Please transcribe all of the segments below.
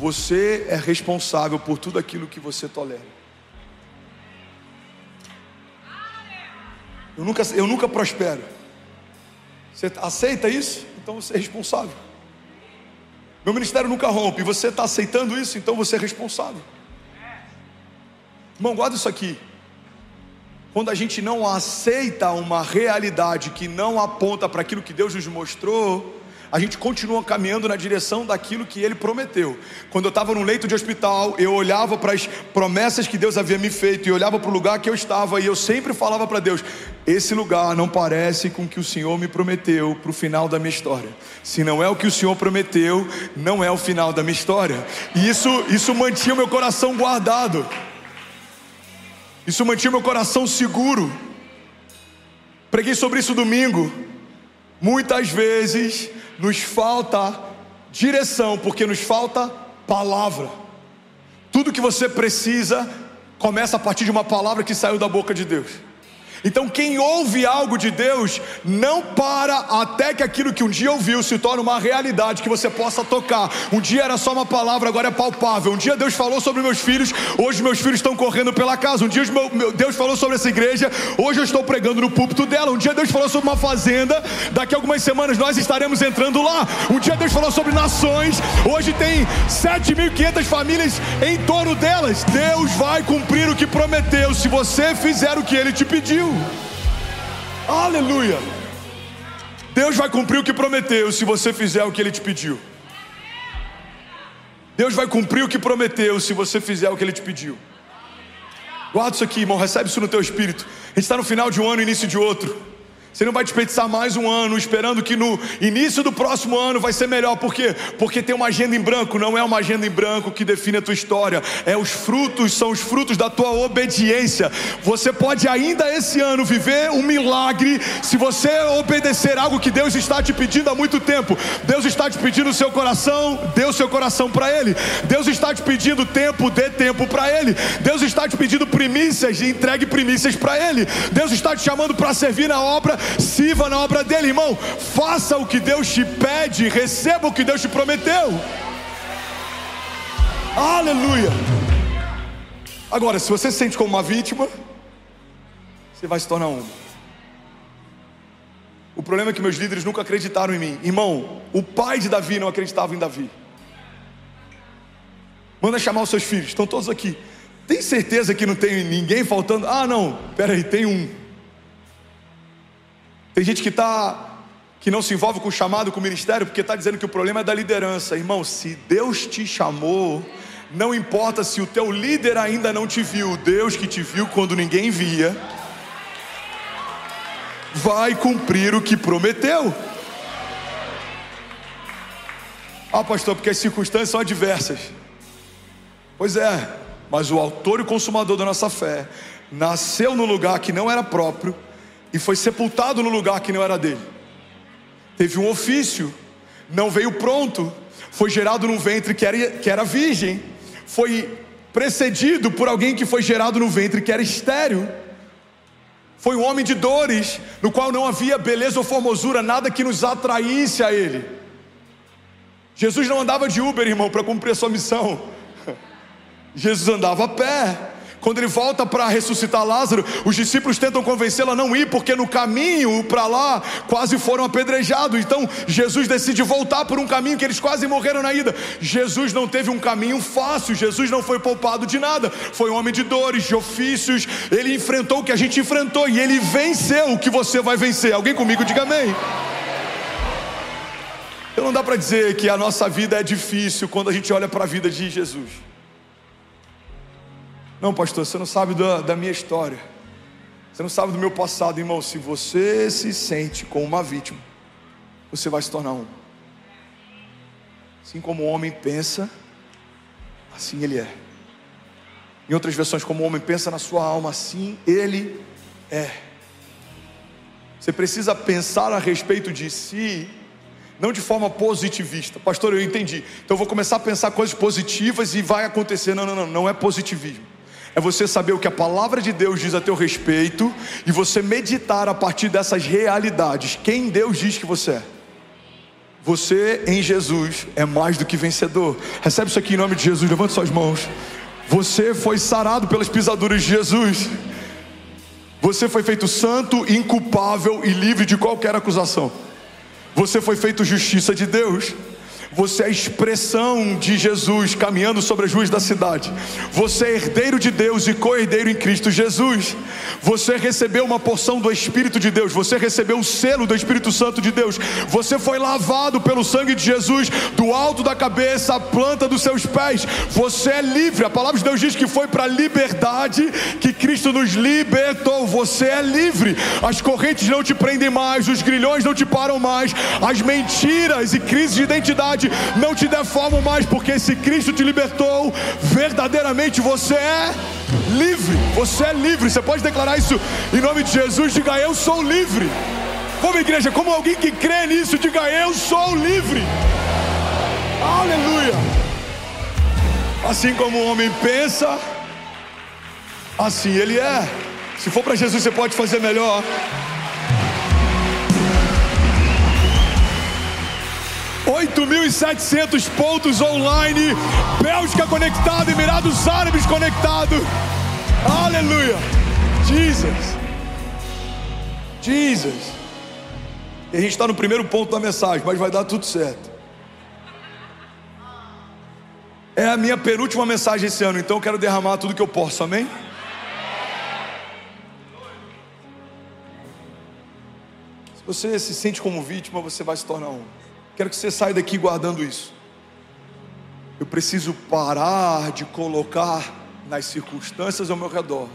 Você é responsável por tudo aquilo que você tolera. Eu nunca, eu nunca prospero. Você aceita isso? Então você é responsável. Meu ministério nunca rompe. Você está aceitando isso? Então você é responsável. Irmão, guarda isso aqui. Quando a gente não aceita uma realidade que não aponta para aquilo que Deus nos mostrou, a gente continua caminhando na direção daquilo que ele prometeu. Quando eu estava no leito de hospital, eu olhava para as promessas que Deus havia me feito e olhava para o lugar que eu estava e eu sempre falava para Deus: esse lugar não parece com o que o Senhor me prometeu para o final da minha história. Se não é o que o Senhor prometeu, não é o final da minha história. E isso, isso mantinha o meu coração guardado. Isso mantinha meu coração seguro. Preguei sobre isso domingo. Muitas vezes nos falta direção, porque nos falta palavra. Tudo que você precisa começa a partir de uma palavra que saiu da boca de Deus. Então, quem ouve algo de Deus, não para até que aquilo que um dia ouviu se torne uma realidade que você possa tocar. Um dia era só uma palavra, agora é palpável. Um dia Deus falou sobre meus filhos, hoje meus filhos estão correndo pela casa. Um dia Deus falou sobre essa igreja, hoje eu estou pregando no púlpito dela. Um dia Deus falou sobre uma fazenda, daqui a algumas semanas nós estaremos entrando lá. Um dia Deus falou sobre nações, hoje tem 7.500 famílias em torno delas. Deus vai cumprir o que prometeu, se você fizer o que ele te pediu. Aleluia. Deus vai cumprir o que prometeu se você fizer o que ele te pediu. Deus vai cumprir o que prometeu se você fizer o que ele te pediu. Guarda isso aqui, irmão, recebe isso no teu espírito. A gente está no final de um ano, início de outro. Você não vai desperdiçar mais um ano esperando que no início do próximo ano vai ser melhor. Por quê? Porque tem uma agenda em branco. Não é uma agenda em branco que define a tua história. É os frutos, são os frutos da tua obediência. Você pode ainda esse ano viver um milagre se você obedecer algo que Deus está te pedindo há muito tempo. Deus está te pedindo o seu coração, dê o seu coração para Ele. Deus está te pedindo tempo, dê tempo para Ele. Deus está te pedindo primícias, entregue primícias para Ele. Deus está te chamando para servir na obra sirva na obra dele, irmão. Faça o que Deus te pede, receba o que Deus te prometeu. Aleluia. Agora, se você se sente como uma vítima, você vai se tornar uma. O problema é que meus líderes nunca acreditaram em mim. Irmão, o pai de Davi não acreditava em Davi. Manda chamar os seus filhos, estão todos aqui. Tem certeza que não tem ninguém faltando? Ah, não, peraí, tem um. Tem gente que está que não se envolve com o chamado, com o ministério, porque está dizendo que o problema é da liderança. Irmão, se Deus te chamou, não importa se o teu líder ainda não te viu, Deus que te viu quando ninguém via, vai cumprir o que prometeu. Ah, pastor, porque as circunstâncias são adversas. Pois é, mas o autor e consumador da nossa fé nasceu no lugar que não era próprio e foi sepultado no lugar que não era dele. Teve um ofício, não veio pronto, foi gerado num ventre que era, que era virgem, foi precedido por alguém que foi gerado no ventre que era estéreo. Foi um homem de dores, no qual não havia beleza ou formosura, nada que nos atraísse a ele. Jesus não andava de Uber, irmão, para cumprir a sua missão. Jesus andava a pé. Quando ele volta para ressuscitar Lázaro, os discípulos tentam convencê-lo a não ir, porque no caminho para lá quase foram apedrejados. Então Jesus decide voltar por um caminho que eles quase morreram na ida. Jesus não teve um caminho fácil, Jesus não foi poupado de nada. Foi um homem de dores, de ofícios. Ele enfrentou o que a gente enfrentou e ele venceu o que você vai vencer. Alguém comigo diga amém. Então não dá para dizer que a nossa vida é difícil quando a gente olha para a vida de Jesus. Não, pastor, você não sabe da, da minha história. Você não sabe do meu passado, irmão. Se você se sente como uma vítima, você vai se tornar um. Assim como o homem pensa, assim ele é. Em outras versões, como o homem pensa na sua alma, assim ele é. Você precisa pensar a respeito de si, não de forma positivista. Pastor, eu entendi. Então eu vou começar a pensar coisas positivas e vai acontecer. Não, não, não, não é positivismo é você saber o que a palavra de Deus diz a teu respeito e você meditar a partir dessas realidades, quem Deus diz que você é. Você em Jesus é mais do que vencedor. Recebe isso aqui em nome de Jesus, levante suas mãos. Você foi sarado pelas pisaduras de Jesus. Você foi feito santo, inculpável e livre de qualquer acusação. Você foi feito justiça de Deus. Você é a expressão de Jesus caminhando sobre as ruas da cidade. Você é herdeiro de Deus e co-herdeiro em Cristo Jesus. Você recebeu uma porção do Espírito de Deus. Você recebeu o selo do Espírito Santo de Deus. Você foi lavado pelo sangue de Jesus, do alto da cabeça à planta dos seus pés. Você é livre. A palavra de Deus diz que foi para a liberdade que Cristo nos libertou. Você é livre. As correntes não te prendem mais, os grilhões não te param mais, as mentiras e crises de identidade não te deformam mais, porque se Cristo te libertou, verdadeiramente você é livre. Você é livre. Você pode declarar isso em nome de Jesus. Diga eu sou livre. Como igreja, como alguém que crê nisso, diga eu sou livre. Aleluia. Assim como o homem pensa, assim ele é. Se for para Jesus, você pode fazer melhor. 8.700 pontos online, Bélgica conectado, Emirados Árabes conectado. Aleluia. Jesus. Jesus. E a gente está no primeiro ponto da mensagem, mas vai dar tudo certo. É a minha penúltima mensagem esse ano, então eu quero derramar tudo que eu posso, amém? Se você se sente como vítima, você vai se tornar um. Quero que você saia daqui guardando isso. Eu preciso parar de colocar nas circunstâncias ao meu redor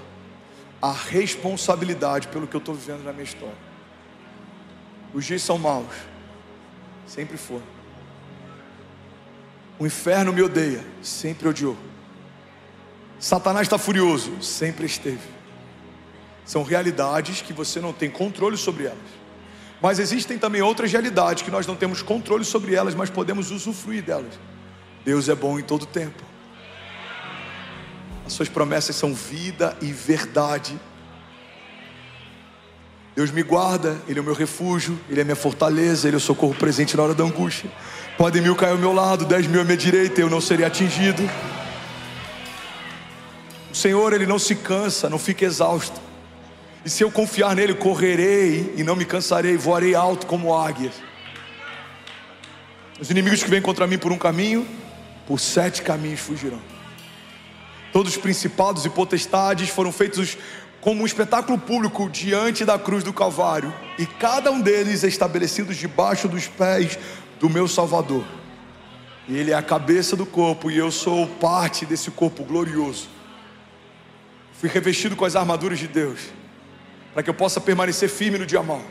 a responsabilidade pelo que eu estou vivendo na minha história. Os dias são maus, sempre foram. O inferno me odeia, sempre odiou. Satanás está furioso, sempre esteve. São realidades que você não tem controle sobre elas. Mas existem também outras realidades que nós não temos controle sobre elas, mas podemos usufruir delas. Deus é bom em todo tempo. As suas promessas são vida e verdade. Deus me guarda, Ele é o meu refúgio, Ele é minha fortaleza, Ele é o socorro presente na hora da angústia. Podem mil cair ao meu lado, dez mil à minha direita, eu não serei atingido. O Senhor, Ele não se cansa, não fica exausto. E se eu confiar nele, correrei e não me cansarei, voarei alto como águias. Os inimigos que vêm contra mim por um caminho, por sete caminhos fugirão. Todos os principados e potestades foram feitos como um espetáculo público diante da cruz do Calvário, e cada um deles é estabelecido debaixo dos pés do meu Salvador. E ele é a cabeça do corpo, e eu sou parte desse corpo glorioso. Fui revestido com as armaduras de Deus para que eu possa permanecer firme no dia mal.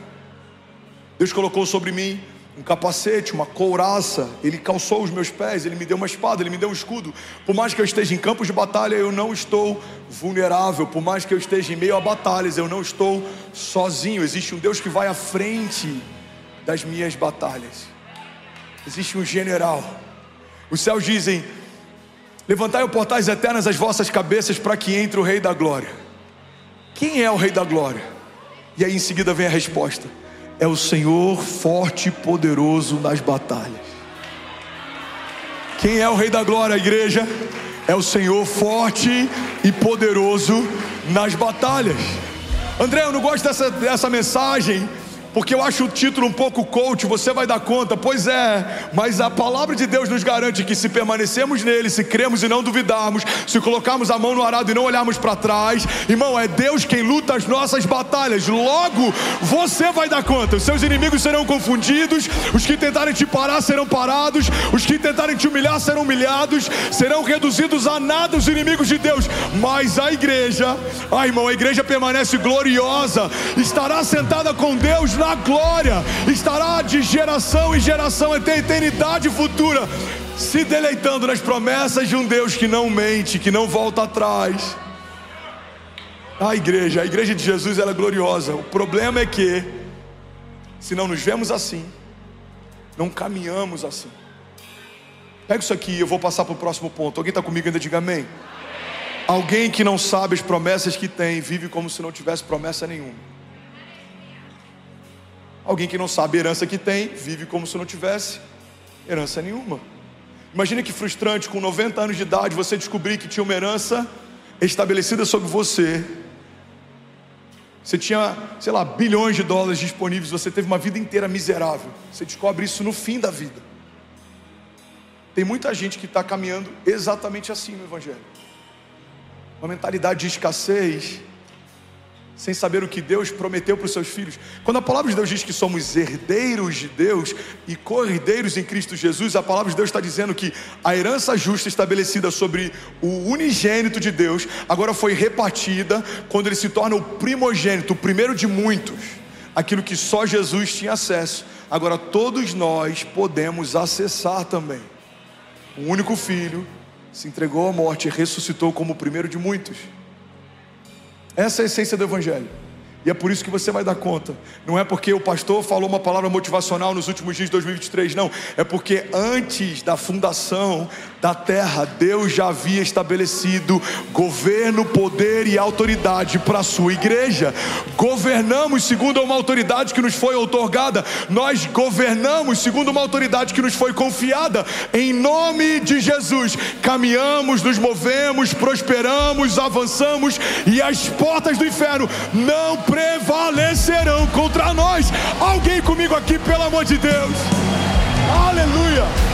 Deus colocou sobre mim um capacete, uma couraça, Ele calçou os meus pés, Ele me deu uma espada, Ele me deu um escudo. Por mais que eu esteja em campos de batalha, eu não estou vulnerável. Por mais que eu esteja em meio a batalhas, eu não estou sozinho. Existe um Deus que vai à frente das minhas batalhas. Existe um general. Os céus dizem: Levantai o portais eternas as vossas cabeças para que entre o Rei da Glória. Quem é o Rei da Glória? E aí em seguida vem a resposta: é o Senhor forte e poderoso nas batalhas. Quem é o Rei da Glória, igreja? É o Senhor forte e poderoso nas batalhas. André, eu não gosto dessa, dessa mensagem porque eu acho o título um pouco coach, você vai dar conta, pois é, mas a palavra de Deus nos garante que se permanecemos nele, se cremos e não duvidarmos, se colocarmos a mão no arado e não olharmos para trás, irmão, é Deus quem luta as nossas batalhas, logo você vai dar conta, os seus inimigos serão confundidos, os que tentarem te parar serão parados, os que tentarem te humilhar serão humilhados, serão reduzidos a nada os inimigos de Deus, mas a igreja, ah irmão, a igreja permanece gloriosa, estará sentada com Deus na na glória, estará de geração em geração até a eternidade futura, se deleitando nas promessas de um Deus que não mente, que não volta atrás. A igreja, a igreja de Jesus ela é gloriosa. O problema é que, se não nos vemos assim, não caminhamos assim. Pega isso aqui, eu vou passar para o próximo ponto. Alguém está comigo ainda? Diga amém. Alguém que não sabe as promessas que tem, vive como se não tivesse promessa nenhuma. Alguém que não sabe a herança que tem, vive como se não tivesse Herança nenhuma. Imagine que frustrante, com 90 anos de idade, você descobrir que tinha uma herança estabelecida sobre você. Você tinha, sei lá, bilhões de dólares disponíveis, você teve uma vida inteira miserável. Você descobre isso no fim da vida. Tem muita gente que está caminhando exatamente assim no Evangelho. Uma mentalidade de escassez, sem saber o que Deus prometeu para os seus filhos. Quando a palavra de Deus diz que somos herdeiros de Deus e co-herdeiros em Cristo Jesus, a palavra de Deus está dizendo que a herança justa estabelecida sobre o unigênito de Deus agora foi repartida quando ele se torna o primogênito, o primeiro de muitos, aquilo que só Jesus tinha acesso. Agora todos nós podemos acessar também. O único filho se entregou à morte e ressuscitou como o primeiro de muitos. Essa é a essência do Evangelho. E é por isso que você vai dar conta. Não é porque o pastor falou uma palavra motivacional nos últimos dias de 2023, não. É porque antes da fundação da terra, Deus já havia estabelecido governo, poder e autoridade para a sua igreja. Governamos segundo uma autoridade que nos foi otorgada. Nós governamos segundo uma autoridade que nos foi confiada. Em nome de Jesus, caminhamos, nos movemos, prosperamos, avançamos e as portas do inferno não prevalecerão contra nós. Alguém comigo aqui, pelo amor de Deus. Aleluia.